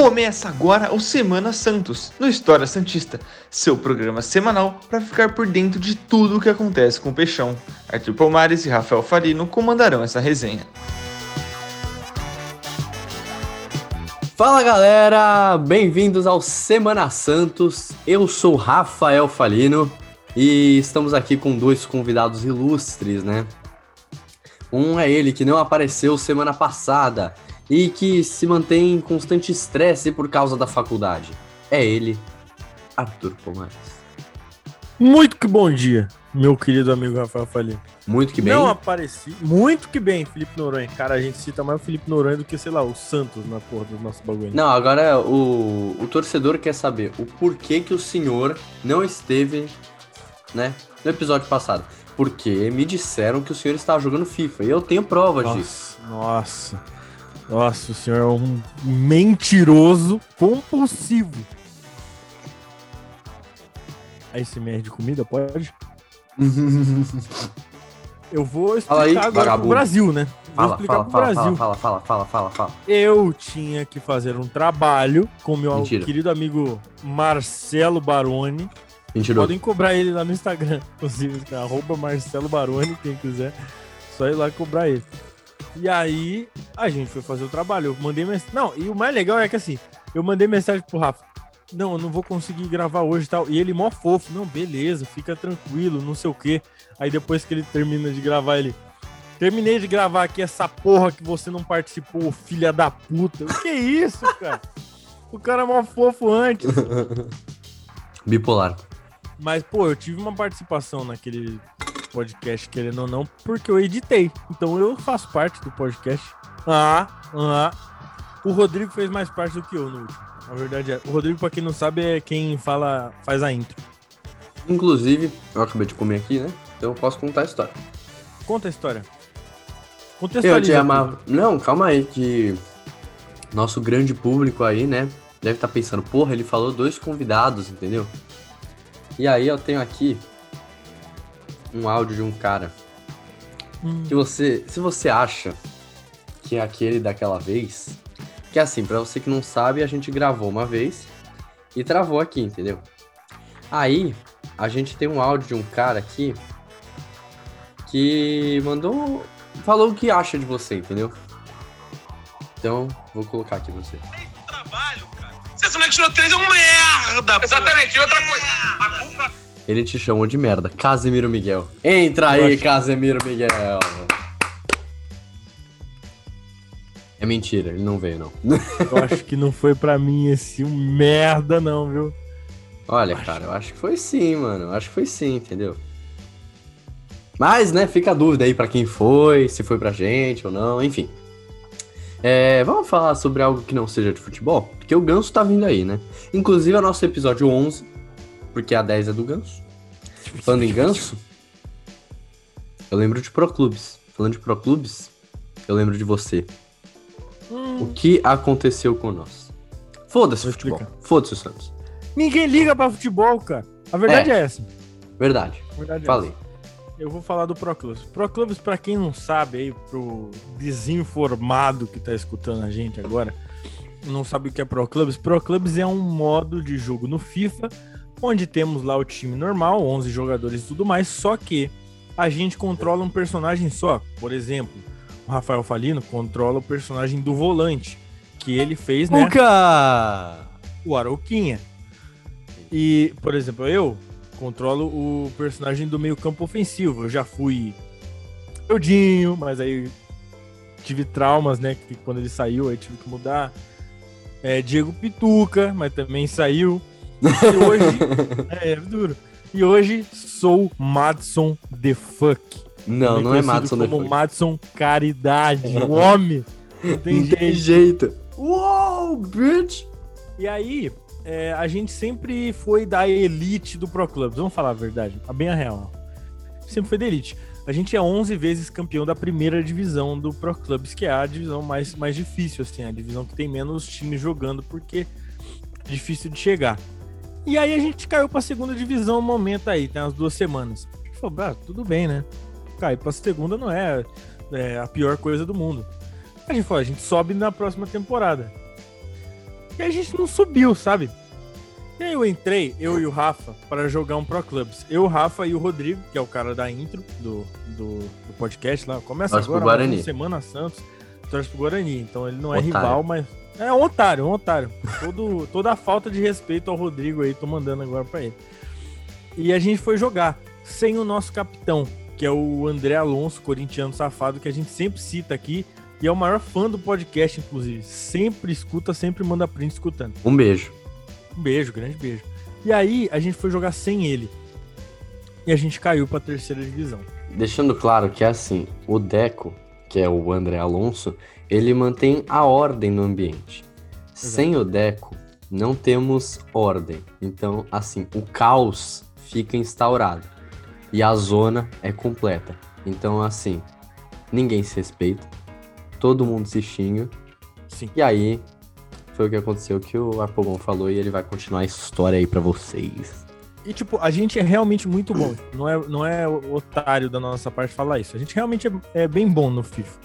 Começa agora o Semana Santos, no História Santista, seu programa semanal para ficar por dentro de tudo o que acontece com o Peixão. Arthur Palmares e Rafael Farino comandarão essa resenha. Fala galera, bem-vindos ao Semana Santos. Eu sou Rafael Falino e estamos aqui com dois convidados ilustres, né? Um é ele que não apareceu semana passada e que se mantém em constante estresse por causa da faculdade. É ele, Arthur Pomares. Muito que bom dia, meu querido amigo Rafael Falino. Muito que bem. Não apareci. Muito que bem, Felipe Noronha. Cara, a gente cita mais o Felipe Noronha do que, sei lá, o Santos na porra do nosso bagulho. Não, agora o, o torcedor quer saber o porquê que o senhor não esteve, né, no episódio passado. Porque me disseram que o senhor estava jogando FIFA e eu tenho provas nossa, disso. Nossa. Nossa, o senhor é um mentiroso compulsivo. A SMR de comida, pode? Eu vou explicar aí, agora vagabundo. pro Brasil, né? Vou Fala, explicar fala, pro fala, Brasil. fala, fala, fala, fala, fala. Eu tinha que fazer um trabalho com meu Mentira. querido amigo Marcelo Baroni. Mentiroso. Podem cobrar ele lá no Instagram, inclusive, arroba Marcelo Baroni, quem quiser. Só ir lá e cobrar ele. E aí, a gente foi fazer o trabalho. Eu mandei mensagem. Não, e o mais legal é que assim, eu mandei mensagem pro Rafa. Não, eu não vou conseguir gravar hoje e tal. E ele mó fofo. Não, beleza, fica tranquilo, não sei o quê. Aí depois que ele termina de gravar, ele. Terminei de gravar aqui essa porra que você não participou, filha da puta. O que é isso, cara? O cara é mó fofo antes. Bipolar. Mas, pô, eu tive uma participação naquele podcast, querendo ou não, porque eu editei. Então eu faço parte do podcast. Ah, ah. O Rodrigo fez mais parte do que eu no último. A verdade é. O Rodrigo, pra quem não sabe, é quem fala, faz a intro. Inclusive, eu acabei de comer aqui, né? Então eu posso contar a história. Conta a história. Eu te amava. Não, calma aí, que nosso grande público aí, né? Deve estar pensando, porra, ele falou dois convidados, entendeu? E aí eu tenho aqui um áudio de um cara Hum. que você, se você acha que é aquele daquela vez, que é assim, pra você que não sabe, a gente gravou uma vez e travou aqui, entendeu? Aí a gente tem um áudio de um cara aqui que mandou, falou o que acha de você, entendeu? Então, vou colocar aqui pra você. trabalho, cara. Se esse moleque tirou três é um merda. Exatamente. E outra coisa, a culpa Ele te chamou de merda, Casemiro Miguel. Entra aí, Casemiro Miguel. É mentira, ele não veio, não. Eu acho que não foi pra mim esse um merda, não, viu? Olha, Acho. cara, eu acho que foi sim, mano. Eu acho que foi sim, entendeu? Mas, né, fica a dúvida aí pra quem foi, se foi pra gente ou não, enfim. É, vamos falar sobre algo que não seja de futebol? Porque o Ganso tá vindo aí, né? Inclusive, é o nosso episódio 11, porque a 10 é do Ganso. Falando em Ganso, eu lembro de Proclubes. Falando de Proclubes, eu lembro de você. O que aconteceu com nós? Foda-se o futebol. Foda-se o Santos. Ninguém liga pra futebol, cara. A verdade é, essa. Verdade. Verdade é Falei. essa. Eu vou falar do Proclubes. Proclubes, pra quem não sabe aí, pro desinformado que tá escutando a gente agora, não sabe o que é Proclubes. Proclubes é um modo de jogo no FIFA, onde temos lá o time normal, 11 jogadores e tudo mais, só que a gente controla um personagem só. Por exemplo, o Rafael Falino controla o personagem do volante, que ele fez, né? Nunca! o Arauquinha. E, por exemplo, eu controlo o personagem do meio campo ofensivo. Eu já fui Eudinho, mas aí tive traumas, né? Que quando ele saiu, aí tive que mudar. É, Diego Pituca, mas também saiu. E hoje. é, é duro. E hoje sou Madson The Fuck. Não, não é conhecido Madison como depois. Madson Caridade. O homem. Não tem Não tem jeito. jeito. Uou, bitch! E aí, é, a gente sempre foi da elite do Pro Clubs. Vamos falar a verdade, a bem a real. Sempre foi da elite. A gente é 11 vezes campeão da primeira divisão do Pro Clubs, que é a divisão mais, mais difícil, assim, a divisão que tem menos times jogando, porque é difícil de chegar. E aí a gente caiu pra segunda divisão um momento aí, tem umas duas semanas. A gente falou, ah, tudo bem, né? Cair pra segunda não é, é a pior coisa do mundo. A gente falou, a gente sobe na próxima temporada. E a gente não subiu, sabe? E aí eu entrei, eu e o Rafa, para jogar um Pro Clubs. Eu, o Rafa e o Rodrigo, que é o cara da intro do, do, do podcast lá. Começa pro agora, Semana Santos, torce pro Guarani. Então ele não é Otário. rival, mas... É um otário, um otário. Todo, toda a falta de respeito ao Rodrigo aí, tô mandando agora pra ele. E a gente foi jogar sem o nosso capitão, que é o André Alonso, corintiano safado, que a gente sempre cita aqui. E é o maior fã do podcast, inclusive. Sempre escuta, sempre manda print escutando. Um beijo. Um beijo, grande beijo. E aí a gente foi jogar sem ele. E a gente caiu pra terceira divisão. Deixando claro que é assim, o Deco, que é o André Alonso, ele mantém a ordem no ambiente. Sem o Deco, não temos ordem. Então, assim, o caos fica instaurado. E a zona é completa. Então, assim, ninguém se respeita. Todo mundo se xinga. Sim. E aí, foi o que aconteceu que o Apogon falou e ele vai continuar a história aí pra vocês. E, tipo, a gente é realmente muito bom. Não é, não é otário da nossa parte falar isso. A gente realmente é, é bem bom no FIFA.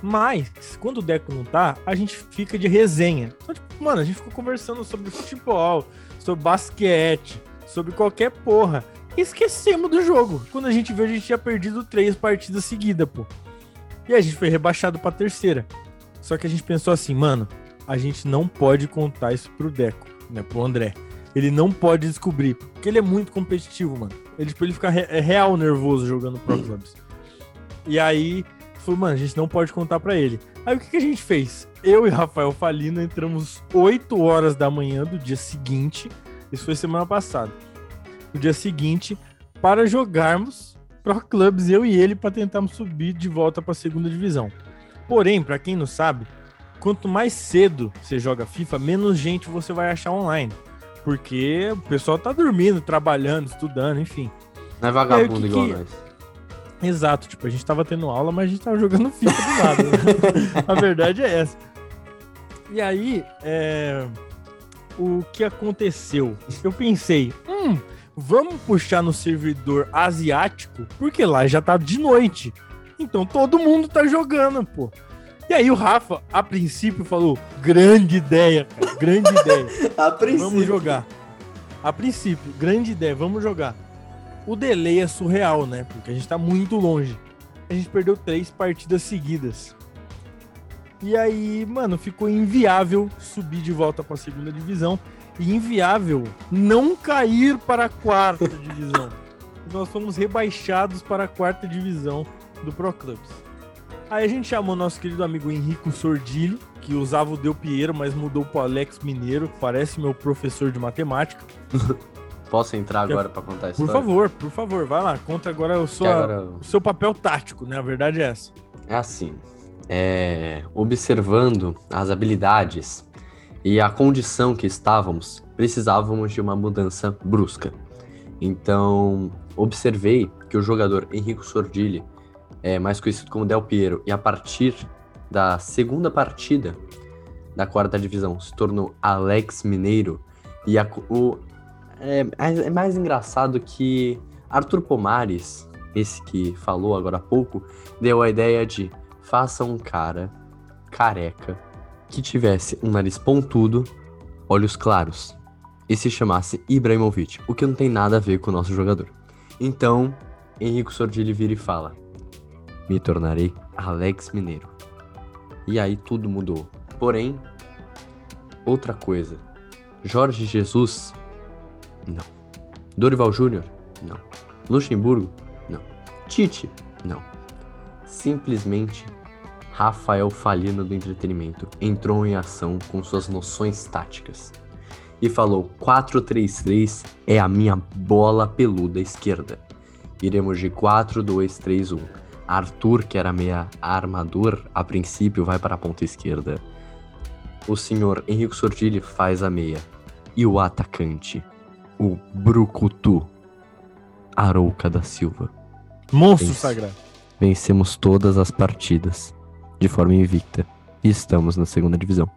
Mas, quando o Deco não tá, a gente fica de resenha. Então, tipo, mano, a gente ficou conversando sobre futebol, sobre basquete, sobre qualquer porra. E esquecemos do jogo. Quando a gente viu, a gente tinha perdido três partidas seguidas, pô. E a gente foi rebaixado pra terceira. Só que a gente pensou assim, mano, a gente não pode contar isso pro Deco, né? Pro André. Ele não pode descobrir. Porque ele é muito competitivo, mano. Ele, tipo, ele fica re- é real nervoso jogando Pro Clubs. E aí, falou, mano, a gente não pode contar pra ele. Aí o que, que a gente fez? Eu e Rafael Falino entramos 8 horas da manhã do dia seguinte. Isso foi semana passada. No dia seguinte, para jogarmos Pro Clubs, eu e ele, para tentarmos subir de volta pra segunda divisão. Porém, pra quem não sabe, quanto mais cedo você joga FIFA, menos gente você vai achar online. Porque o pessoal tá dormindo, trabalhando, estudando, enfim. Não é vagabundo que igual que- nós. Exato, tipo, a gente tava tendo aula, mas a gente tava jogando FIFA do lado. né? a verdade é essa. E aí, é, o que aconteceu? Eu pensei, hum, vamos puxar no servidor asiático, porque lá já tá de noite. Então todo mundo tá jogando, pô. E aí o Rafa, a princípio, falou: grande ideia, cara, grande ideia. A Vamos jogar. A princípio, grande ideia, vamos jogar. O delay é surreal, né? Porque a gente tá muito longe. A gente perdeu três partidas seguidas. E aí, mano, ficou inviável subir de volta pra segunda divisão. E inviável não cair para a quarta divisão. Nós fomos rebaixados para a quarta divisão do Pro Clubs. Aí a gente chamou nosso querido amigo Henrico Sordilli, que usava o Del Piero, mas mudou pro Alex Mineiro. Parece meu professor de matemática. Posso entrar agora pra contar a Por história? favor, por favor, vai lá. Conta agora o, sua- agora o seu papel tático, né? A verdade é essa. é assim. é, observando as habilidades e a condição que estávamos, precisávamos de uma mudança brusca. Então, observei que o jogador Henrico Sordilli, é mais conhecido como Del Piero, e a partir da segunda partida da quarta divisão se tornou Alex Mineiro. E a o, é, é mais engraçado que Arthur Pomares, esse que falou agora há pouco, deu a ideia de faça um cara careca que tivesse um nariz pontudo, olhos claros e se chamasse Ibrahimovic, o que não tem nada a ver com o nosso jogador. Então, Henrico Sordilli vira e fala: Me tornarei Alex Mineiro. E aí tudo mudou. Porém, outra coisa. Jorge Jesus? Não. Dorival Júnior? Não. Luxemburgo? Não. Tite? Não. Simplesmente Rafael Falino do entretenimento entrou em ação com suas noções táticas e falou: 4-3-3 é a minha bola peluda esquerda. Iremos de 4-2-3-1. Arthur, que era meia armador, a princípio vai para a ponta esquerda. O senhor Henrique Sordilli faz a meia. E o atacante, o Brucutu, Arouca da Silva. Monstro Isso. sagrado. Vencemos todas as partidas de forma invicta e estamos na segunda divisão.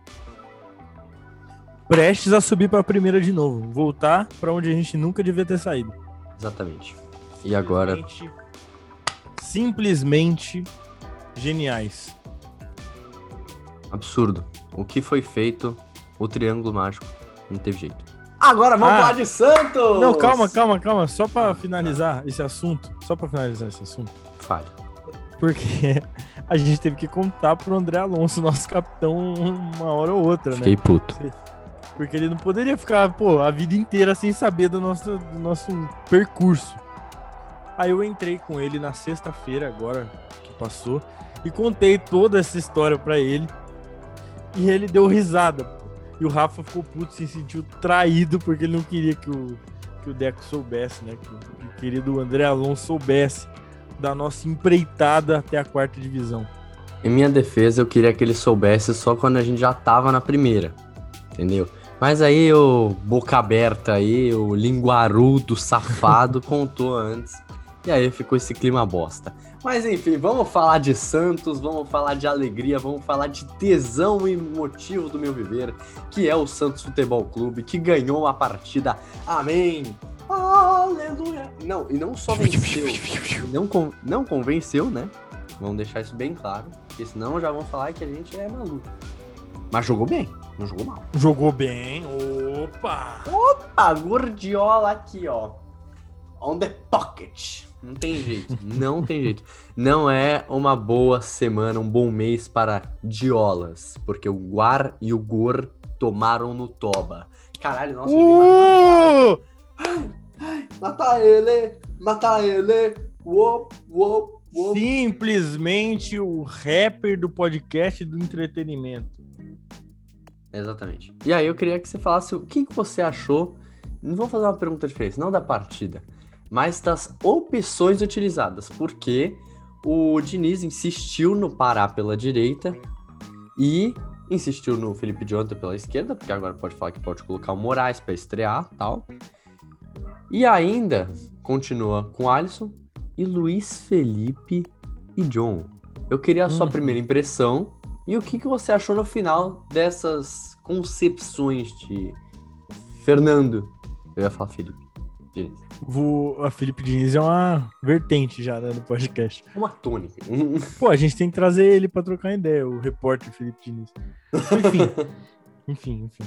Prestes a subir pra primeira de novo. Voltar pra onde a gente nunca devia ter saído. Exatamente. E agora, Simplesmente geniais. absurdo. O que foi feito o triângulo mágico. Não teve jeito. Agora vamos Ah. falar de Santos! Não, calma, calma, calma. Só pra finalizar esse assunto. Só pra finalizar esse assunto. Fale. Porque a gente teve que contar pro André Alonso, nosso capitão, uma hora ou outra, né? Fiquei puto. Porque ele não poderia ficar, pô, a vida inteira sem saber do nosso, do nosso percurso. Aí eu entrei com ele na sexta-feira, agora que passou, e contei toda essa história pra ele. E ele deu risada. pô. E o Rafa ficou puto, se sentiu traído, porque ele não queria que o, que o Deco soubesse, né? Que, que o querido André Alonso soubesse da nossa empreitada até a quarta divisão. Em minha defesa, eu queria que ele soubesse só quando a gente já tava na primeira. Entendeu? Mas aí o boca aberta aí, o linguarudo safado contou antes. E aí ficou esse clima bosta. Mas enfim, vamos falar de Santos, vamos falar de alegria, vamos falar de tesão e motivo do meu viver, que é o Santos Futebol Clube, que ganhou a partida. Amém! Aleluia! Não, e não só venceu, não, não convenceu, né? Vamos deixar isso bem claro, porque senão já vão falar que a gente é maluco. Mas jogou bem, não jogou mal. Jogou bem. Opa! A Gordiola aqui, ó. On the pocket. Não tem jeito, não tem jeito. Não é uma boa semana, um bom mês para diolas, porque o Guar e o Gor tomaram no toba. Caralho, nossa, Uh! Mata ele! Mata ele! Uou, uou, uou. Simplesmente o rapper do podcast do entretenimento. Exatamente. E aí eu queria que você falasse o que, que você achou. Não vou fazer uma pergunta diferente, não da partida, mas das opções utilizadas. Porque o Diniz insistiu no Pará pela direita e insistiu no Felipe Jonathan pela esquerda, porque agora pode falar que pode colocar o Moraes para estrear tal. E ainda continua com Alisson e Luiz Felipe e John. Eu queria a sua Uhum. primeira impressão e o que, que você achou no final dessas concepções de Fernando? Eu ia falar Felipe. A Felipe Diniz é uma vertente já né, no podcast. Uma tônica. Pô, a gente tem que trazer ele pra trocar ideia, o repórter Felipe Diniz. Enfim, enfim, enfim.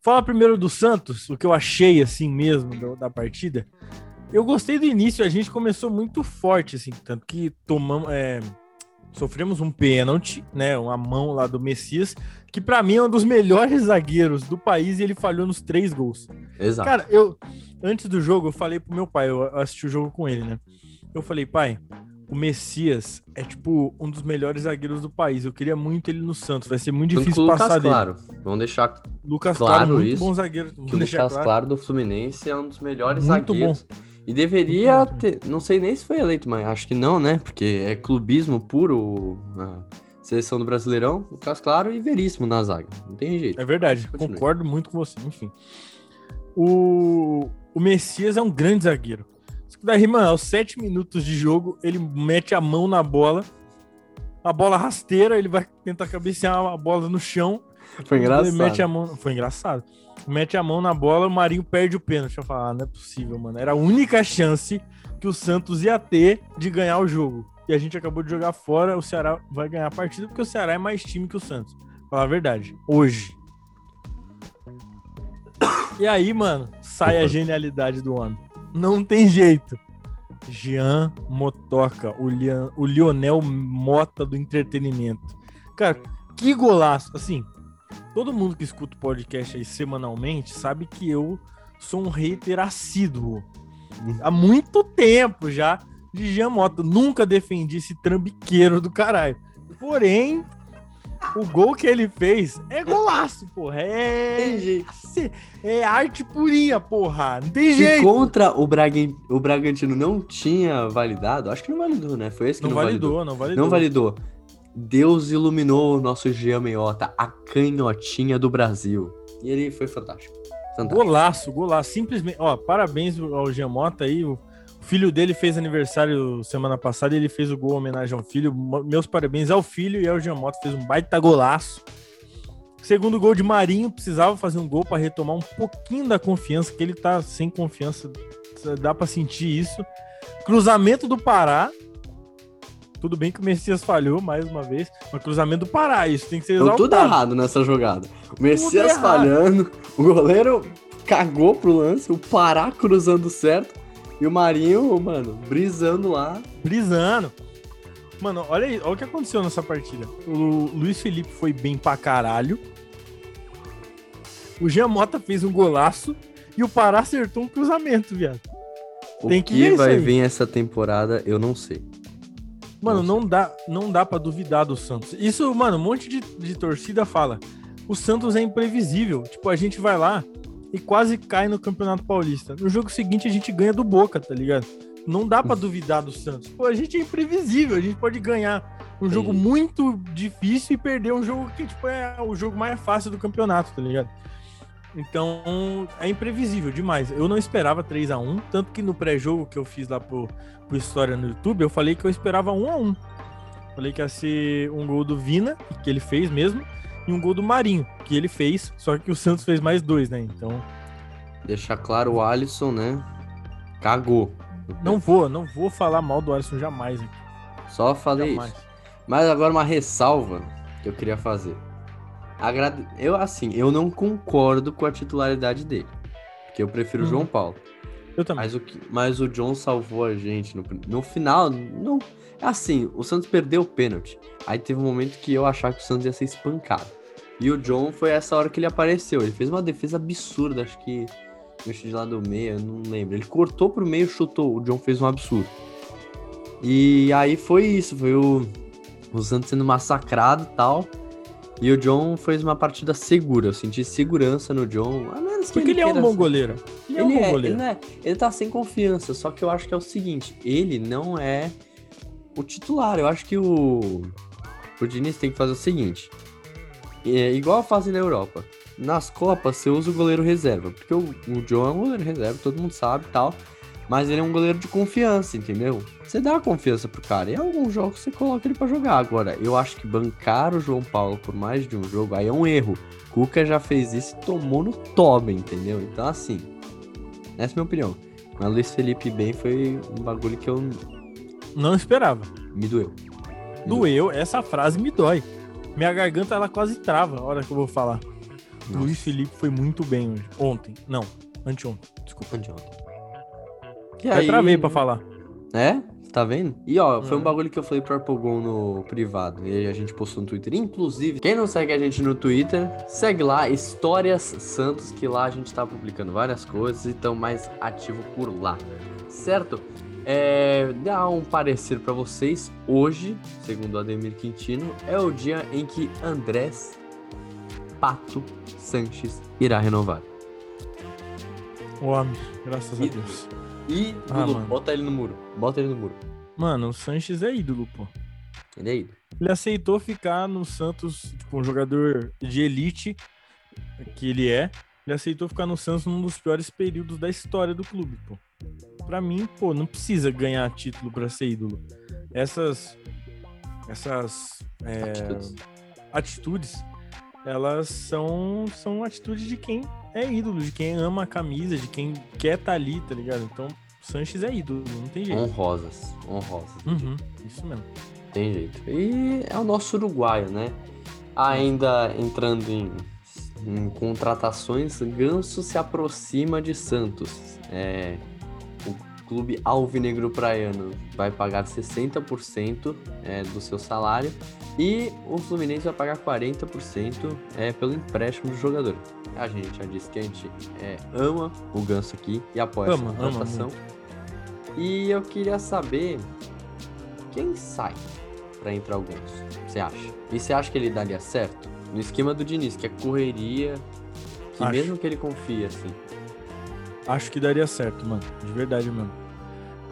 Fala primeiro do Santos, o que eu achei assim mesmo do- da partida. Eu gostei do início, a gente começou muito forte, assim, tanto que tomamos, é, sofremos um pênalti, né, uma mão lá do Messias, que pra mim é um dos melhores zagueiros do país e ele falhou nos três gols. Exato. Cara, eu antes do jogo eu falei pro meu pai, eu assisti o jogo com ele, né? Eu falei, pai, o Messias é tipo um dos melhores zagueiros do país. Eu queria muito ele no Santos. Vai ser muito difícil Lucas passar dele. Claro. Vamos deixar Lucas Claro, Claro, muito isso. bom zagueiro. Vamos que o Lucas claro. Claro do Fluminense é um dos melhores Muito zagueiros. E deveria ter, não sei nem se foi eleito, mas acho que não, né? Porque é clubismo puro a seleção do Brasileirão, Lucas Claro e Veríssimo na zaga. Não tem jeito. É verdade, Continue. concordo muito com você. Enfim. O, o Messias é um grande zagueiro. Só que daí, mano, aos sete minutos de jogo, ele mete a mão na bola. A bola rasteira, ele vai tentar cabecear a bola no chão. Foi engraçado. Mete a mão, foi engraçado. Mete a mão na bola, o Marinho perde o pênalti. Eu falo, ah, não é possível, mano. Era a única chance que o Santos ia ter de ganhar o jogo. E a gente acabou de jogar fora, o Ceará vai ganhar a partida porque o Ceará é mais time que o Santos. Falar a verdade. Hoje. E aí, mano, sai a genialidade do homem. Não tem jeito. Jean Motoca, o, o Lionel Mota do entretenimento. Cara, que golaço. Assim, todo mundo que escuta o podcast aí semanalmente sabe que eu sou um hater assíduo. Há muito tempo já de Mota. Nunca defendi esse trambiqueiro do caralho. Porém, o gol que ele fez é golaço, porra. É, é arte purinha, porra. Não tem Se jeito. contra o, o Bragantino não tinha validado, acho que não validou, né? Foi esse que Não não, validou. validou, não validou. Não validou. Deus iluminou o nosso Jean Meiota, a canhotinha do Brasil. E ele foi fantástico. Fantástico. Golaço, golaço. Simplesmente, ó, parabéns ao Jean Mota aí. O filho dele fez aniversário semana passada e ele fez o gol em homenagem ao filho. Meus parabéns ao filho e ao Jean Mota. Fez um baita golaço. Segundo gol de Marinho, precisava fazer um gol para retomar um pouquinho da confiança, que ele tá sem confiança. Dá para sentir isso. Cruzamento do Pará. Tudo bem que o Messias falhou mais uma vez, mas cruzamento do Pará, isso tem que ser Deu exaltado. tudo errado nessa jogada. O Messias falhando, o goleiro cagou pro lance, o Pará cruzando certo e o Marinho, mano, brisando lá. Brisando. Mano, olha aí, olha o que aconteceu nessa partida. O Luiz Felipe foi bem pra caralho. O Jean Mota fez um golaço e o Pará acertou um cruzamento, viado. O Tem que que, vai vir essa temporada, eu não sei. Mano, não dá, não dá para duvidar do Santos. Isso, mano, um monte de, de torcida fala. O Santos é imprevisível. Tipo, a gente vai lá e quase cai no Campeonato Paulista. No jogo seguinte a gente ganha do Boca, tá ligado? Não dá pra duvidar do Santos. Pô, a gente é imprevisível. A gente pode ganhar um Sim. jogo muito difícil e perder um jogo que, tipo, é o jogo mais fácil do campeonato, tá ligado? Então, é imprevisível demais. Eu não esperava 3 a 1 tanto que no pré-jogo que eu fiz lá pro, pro História no YouTube, eu falei que eu esperava 1 a 1 Falei que ia ser um gol do Vina, que ele fez mesmo, e um gol do Marinho, que ele fez, só que o Santos fez mais dois, né? Então, Deixar claro, o Alisson, né? Cagou. não vou, não vou falar mal do Alisson jamais aqui. Só falei Jamais. isso. Mas agora uma ressalva que eu queria fazer. Agrade... Eu, assim, eu não concordo com a titularidade dele. Porque eu prefiro o Hum. João Paulo. Eu também. Mas o. Mas o John salvou a gente no, no final. Não... Assim, o Santos perdeu o pênalti. Aí teve um momento que eu achava que o Santos ia ser espancado. E o John foi essa hora que ele apareceu. Ele fez uma defesa absurda, acho que no chute de lá do meio, eu não lembro. Ele cortou pro meio, chutou. O John fez um absurdo. E aí foi isso, foi o, o Santos sendo massacrado e tal. E o John fez uma partida segura. Eu senti segurança no John. A menos que Porque ele é um bom goleiro. Ele é um ele, bom é, goleiro. ele, é- ele tá sem confiança, só que eu acho que é o seguinte, ele não é o titular. Eu acho que o, o Diniz tem que fazer o seguinte. É igual a fase na Europa. Nas Copas, você usa o goleiro reserva. Porque o, o John é um goleiro reserva, todo mundo sabe e tal. Mas ele é um goleiro de confiança, entendeu? Você dá confiança pro cara. E em alguns jogos você coloca ele pra jogar. Agora, eu acho que bancar o João Paulo por mais de um jogo aí é um erro. Cuca já fez isso e tomou no toba, entendeu? Então, assim, essa é a minha opinião. Mas Luiz Felipe bem foi um bagulho que eu Não esperava. me doeu. Doeu, essa frase me dói. Minha garganta, ela quase trava a hora que eu vou falar. Nossa. Luiz Felipe foi muito bem hoje. Ontem. Não, anteontem. Desculpa. Anteontem. E Eu travei pra falar. É? Tá vendo? E ó, foi um Uhum. bagulho que eu falei pro Arpogon no privado. E aí a gente postou no Twitter. Inclusive, quem não segue a gente no Twitter, segue lá, Histórias Santos, que lá a gente tá publicando várias coisas e estão mais ativo por lá. Certo? É, dar um parecer pra vocês. Hoje, segundo Ademir Quintino, é o dia em que Andrés Pato Sanches irá renovar. O homem, graças a E- Deus. E, Ah, bota ele no muro. Bota ele no muro. Mano, o Sanches é ídolo, pô. Ele é aí. Ele aceitou ficar no Santos, tipo, um jogador de elite que ele é. Ele aceitou ficar no Santos num dos piores períodos da história do clube, pô. Pra mim, pô, não precisa ganhar título pra ser ídolo. Essas essas é, Atitudes. atitudes, elas são são atitudes de quem é ídolo, de quem ama a camisa, de quem quer tá ali, tá ligado? Então, Sanches é ídolo, não tem jeito. Honrosas. Honrosas. Uhum, isso mesmo. Tem jeito. E é o nosso uruguaio, né? Ainda entrando em, em contratações, Ganso se aproxima de Santos. É, clube alvinegro praiano vai pagar 60% é, do seu salário e o Fluminense vai pagar 40% é, pelo empréstimo do jogador. A gente já disse que a gente é, ama o Ganso aqui e apoia Ama, essa contratação. E eu queria saber quem sai pra entrar o Ganso, você acha? E você acha que ele daria certo? No esquema do Diniz, que é correria, que Acho. mesmo que ele confie assim. Acho que daria certo, mano. De verdade mesmo.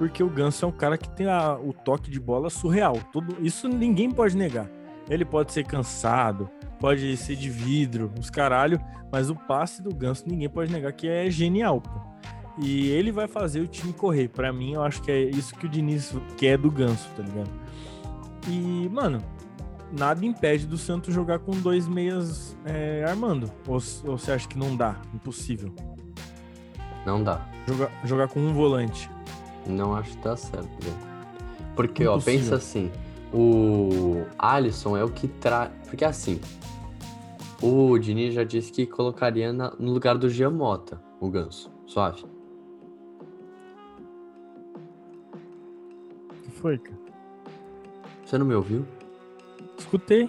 Porque o Ganso é um cara que tem a- o toque de bola surreal. Tudo, isso ninguém pode negar. Ele pode ser cansado, pode ser de vidro, os caralho, mas o passe do Ganso ninguém pode negar que é genial, pô. E ele vai fazer o time correr. Pra mim, eu acho que é isso que o Diniz quer do Ganso, tá ligado? E, mano, nada impede do Santos jogar com dois meias é, armando. Ou, ou você acha que não dá? Impossível. Não dá. Jogar, jogar com um volante. Não acho que tá certo, velho. Porque, ó, Impossível. pensa assim. o Alisson é o que traz. Porque assim, o Diniz já disse que colocaria na- no lugar do Giamota, o Ganso. Suave. O que foi, cara? Você não me ouviu? Escutei.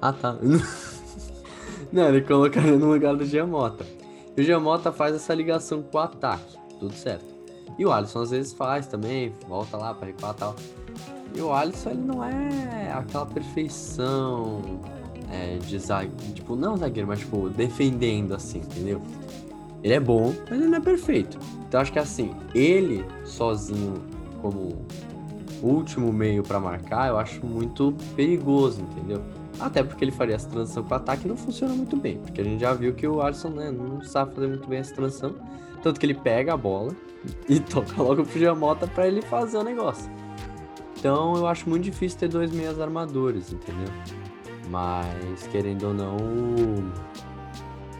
Ah, tá. não, ele colocaria no lugar do Giamota. E o Giamota faz essa ligação com o ataque. Tudo certo. E o Alisson às vezes faz também, volta lá pra recuar e tal. E o Alisson, ele não é aquela perfeição é, de zagueiro. Tipo, não zagueiro, mas tipo, defendendo assim, entendeu? Ele é bom, mas ele não é perfeito. Então acho que assim, ele sozinho como último meio pra marcar, eu acho muito perigoso, entendeu? Até porque ele faria essa transição com ataque e não funciona muito bem. Porque a gente já viu que o Alisson né, não sabe fazer muito bem essa transição. Tanto que ele pega a bola e toca logo pro Giamota pra ele fazer o negócio. Então eu acho muito difícil ter dois meias armadores, entendeu? Mas, querendo ou não, o,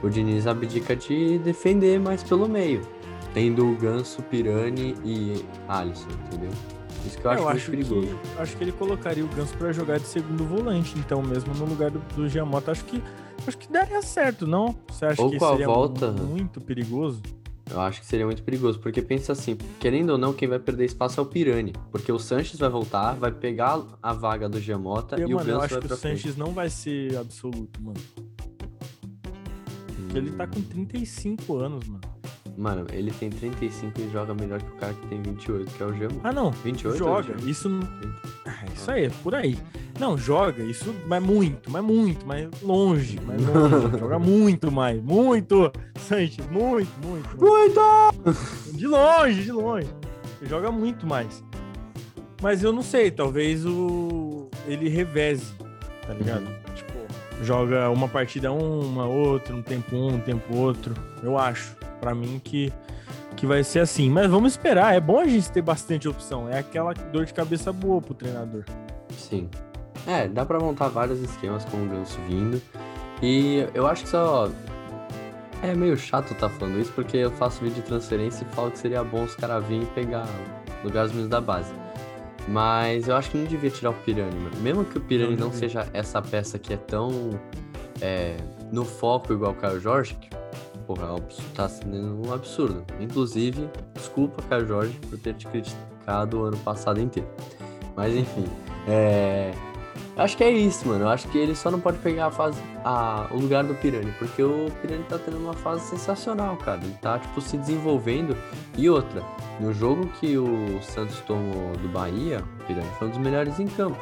o Diniz abdica de defender mais pelo meio. Tendo o Ganso, Pirani e Alisson, entendeu? Isso que eu acho É, eu muito acho perigoso. que, acho que ele colocaria o Ganso pra jogar de segundo volante, então, mesmo no lugar do, do Giamota. Acho que, acho que daria certo, não? Você acha Ou que seria volta- muito perigoso? Eu acho que seria muito perigoso, porque pensa assim, querendo ou não, quem vai perder espaço é o Pirani, porque o Sanches vai voltar, vai pegar a vaga do Giamota Eu, e o mano, eu Ganso acho vai que o pra frente. Sanches não vai ser absoluto, mano. Porque ele tá com 35 anos, mano. Mano, ele tem 35 e joga melhor que o cara que tem 28, que é o Giamota. Ah, não. 28? joga. Giamota? Isso. Ah, isso aí, é por aí. Não, joga. Isso mas muito, mas muito, mas longe. Mas longe. joga muito mais. Muito! Sanches, muito, muito. muito. Muito! De longe, de longe. Ele joga muito mais. Mas eu não sei, talvez o. ele reveze, tá ligado? Tipo, joga uma partida um, uma outra, um tempo um, um tempo outro. Eu acho. Pra mim que, que vai ser assim. Mas vamos esperar. É bom a gente ter bastante opção. É aquela dor de cabeça boa pro treinador. Sim. É, dá pra montar vários esquemas com o Ganso vindo. E eu acho que só. É meio chato tá falando isso, porque eu faço vídeo de transferência e falo que seria bom os caras virem e pegar lugares menos da base. Mas eu acho que não devia tirar o Pirani, mano. Mesmo que o Pirani Não não, seja essa peça que é tão é, no foco igual o Caio Jorge, que, porra, é tá sendo um absurdo. Inclusive, desculpa, Caio Jorge, por ter te criticado o ano passado inteiro. Mas enfim, é. Acho que é isso, mano. Eu acho que ele só não pode pegar a fase, a, o lugar do Pirani, porque o Pirani tá tendo uma fase sensacional, cara. Ele tá, tipo, se desenvolvendo. E outra, no jogo que o Santos tomou do Bahia, o Pirani foi um dos melhores em campo.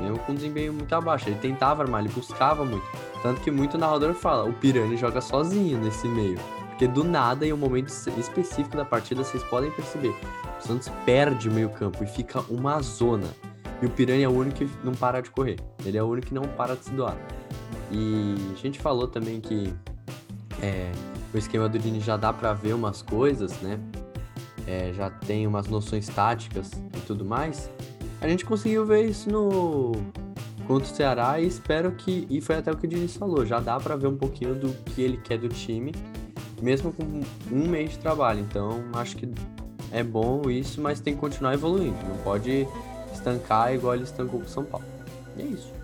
Mesmo com desempenho muito abaixo. Ele tentava armar, ele buscava muito. Tanto que muito narrador fala, o Pirani joga sozinho nesse meio. Porque do nada, em um momento específico da partida, vocês podem perceber. O Santos perde o meio campo e fica uma zona. E o Piranha é o único que não para de correr. Ele é o único que não para de se doar. E a gente falou também que é, o esquema do Dini já dá pra ver umas coisas, né? É, já tem umas noções táticas e tudo mais. A gente conseguiu ver isso no contra o Ceará e espero que e foi até o que o Diniz falou. Já dá pra ver um pouquinho do que ele quer do time, mesmo com um mês de trabalho. Então acho que é bom isso, mas tem que continuar evoluindo. Não pode estancar igual ele estancou com o São Paulo. E é isso.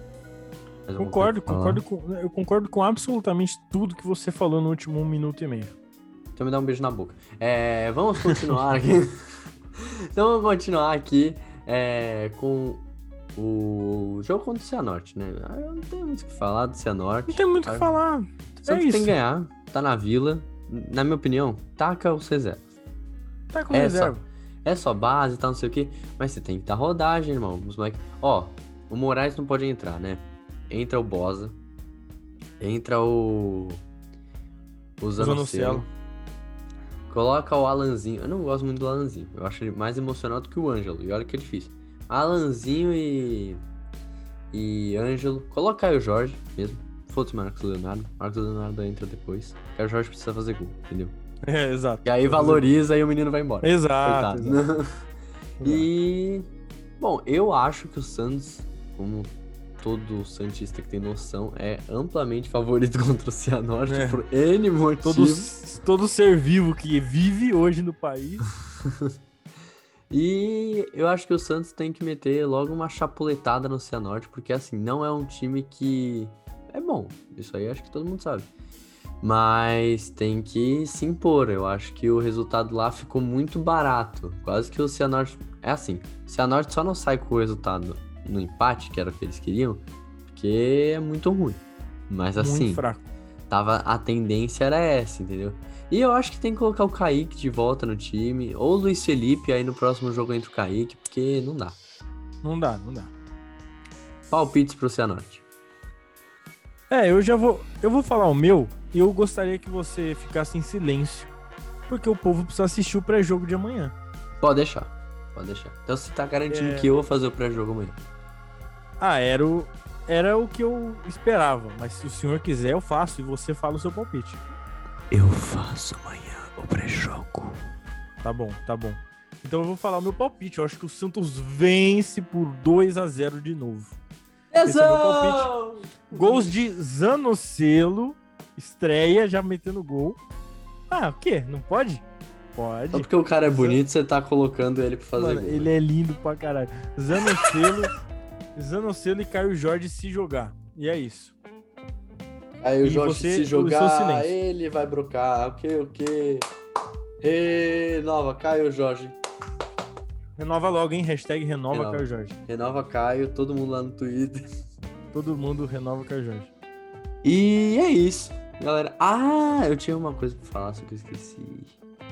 Concordo, concordo com, eu concordo com absolutamente tudo que você falou no último um minuto e meio. Então me dá um beijo na boca. É, vamos continuar aqui. então vamos continuar aqui é, com o jogo contra o Cianorte, né? Ah, Eu não tenho muito o que falar do Cianorte. Não tem muito o que Ah, falar. O É Santos isso. tem que ganhar, tá na vila. Na minha opinião, taca os reservas. Tá com É, reserva. É só base tal, não sei o que. Mas você tem que dar rodagem, irmão. Os moleque... Ó, o Moraes não pode entrar, né? Entra o Bosa. Entra o. O Zanocelo. Coloca o Alanzinho. Eu não gosto muito do Alanzinho. Eu acho ele mais emocional do que o Ângelo. E olha que é difícil. Alanzinho e. E Ângelo. Coloca aí o Jorge mesmo. Foda-se Marcos Leonardo. Marcos Leonardo entra depois. Porque o Jorge precisa fazer gol, entendeu? É, exato. E aí valoriza e o menino vai embora. Exato. Exato. E. Bom, eu acho que o Santos, como todo Santista que tem noção, é amplamente favorito contra o Cianorte É. por N Todo, motivos. todo ser vivo que vive hoje no país. E eu acho que o Santos tem que meter logo uma chapuletada no Cianorte, porque assim, não é um time que é bom. Isso aí acho que todo mundo sabe. Mas tem que se impor. Eu acho que o resultado lá ficou muito barato. Quase que o Cianorte. É assim: o Cianorte só não sai com o resultado no empate, que era o que eles queriam, porque é muito ruim. Mas assim, Muito fraco. tava, a tendência era essa, entendeu? E eu acho que tem que colocar o Kaique de volta no time, ou o Luiz Felipe aí no próximo jogo entre o Kaique, porque não dá. Não dá, não dá. Palpites pro Cianorte. É, eu já vou. Eu vou falar o meu e eu gostaria que você ficasse em silêncio. Porque o povo precisa assistir o pré-jogo de amanhã. Pode deixar, pode deixar. Então você tá garantindo É. que eu vou fazer o pré-jogo amanhã. Ah, era o, era o que eu esperava. Mas se o senhor quiser, eu faço e você fala o seu palpite. Eu faço amanhã o pré-jogo. Tá bom, tá bom. Então eu vou falar o meu palpite. Eu acho que o Santos vence por 2 a 0 de novo. Esse é meu. Gols de Zanocelo, estreia, já metendo gol. Ah, o quê? Não pode? Pode. Só porque o cara é bonito, você tá colocando ele pra fazer Mano, gol. ele é lindo pra caralho. Zanocelo, Zanocelo e Caio Jorge se jogar. E é isso. Aí o E Jorge você, se jogar, ele vai brocar. O que, o que? Renova, Caio Jorge. Renova logo, hein? Hashtag renova, Renova. Caio Jorge. Renova Caio, todo mundo lá no Twitter. Todo mundo renova Caio Jorge. E é isso, galera. Ah, eu tinha uma coisa pra falar, só que eu esqueci.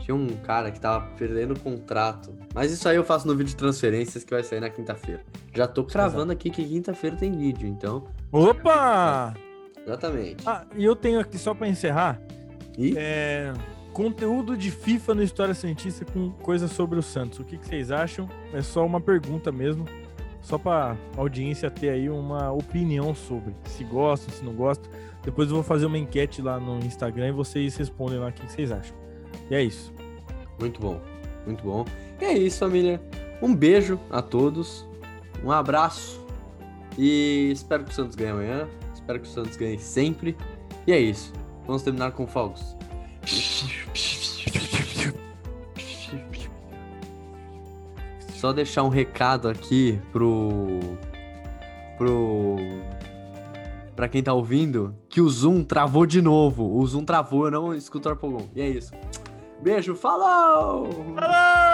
Tinha um cara que tava perdendo o contrato. Mas isso aí eu faço no vídeo de transferências que vai sair na quinta-feira. Já tô cravando aqui que quinta-feira tem vídeo, então. Opa! Exatamente. Ah, e eu tenho aqui só pra encerrar. E É, conteúdo de FIFA no História Cientista com coisas sobre o Santos. O que, que vocês acham? É só uma pergunta mesmo. Só pra audiência ter aí uma opinião sobre. Se gostam, se não gostam. Depois eu vou fazer uma enquete lá no Instagram e vocês respondem lá o que, que vocês acham. E é isso. muito bom, muito bom. E é isso, família. Um beijo a todos. Um abraço. E espero que o Santos ganhe amanhã. Espero que o Santos ganhe sempre. E é isso. Vamos terminar com fogos. Só deixar um recado aqui pro. pro. pra quem tá ouvindo, que o Zoom travou de novo. O Zoom travou, eu não escuto o Arpogon. E é isso. Beijo, falou! Falou!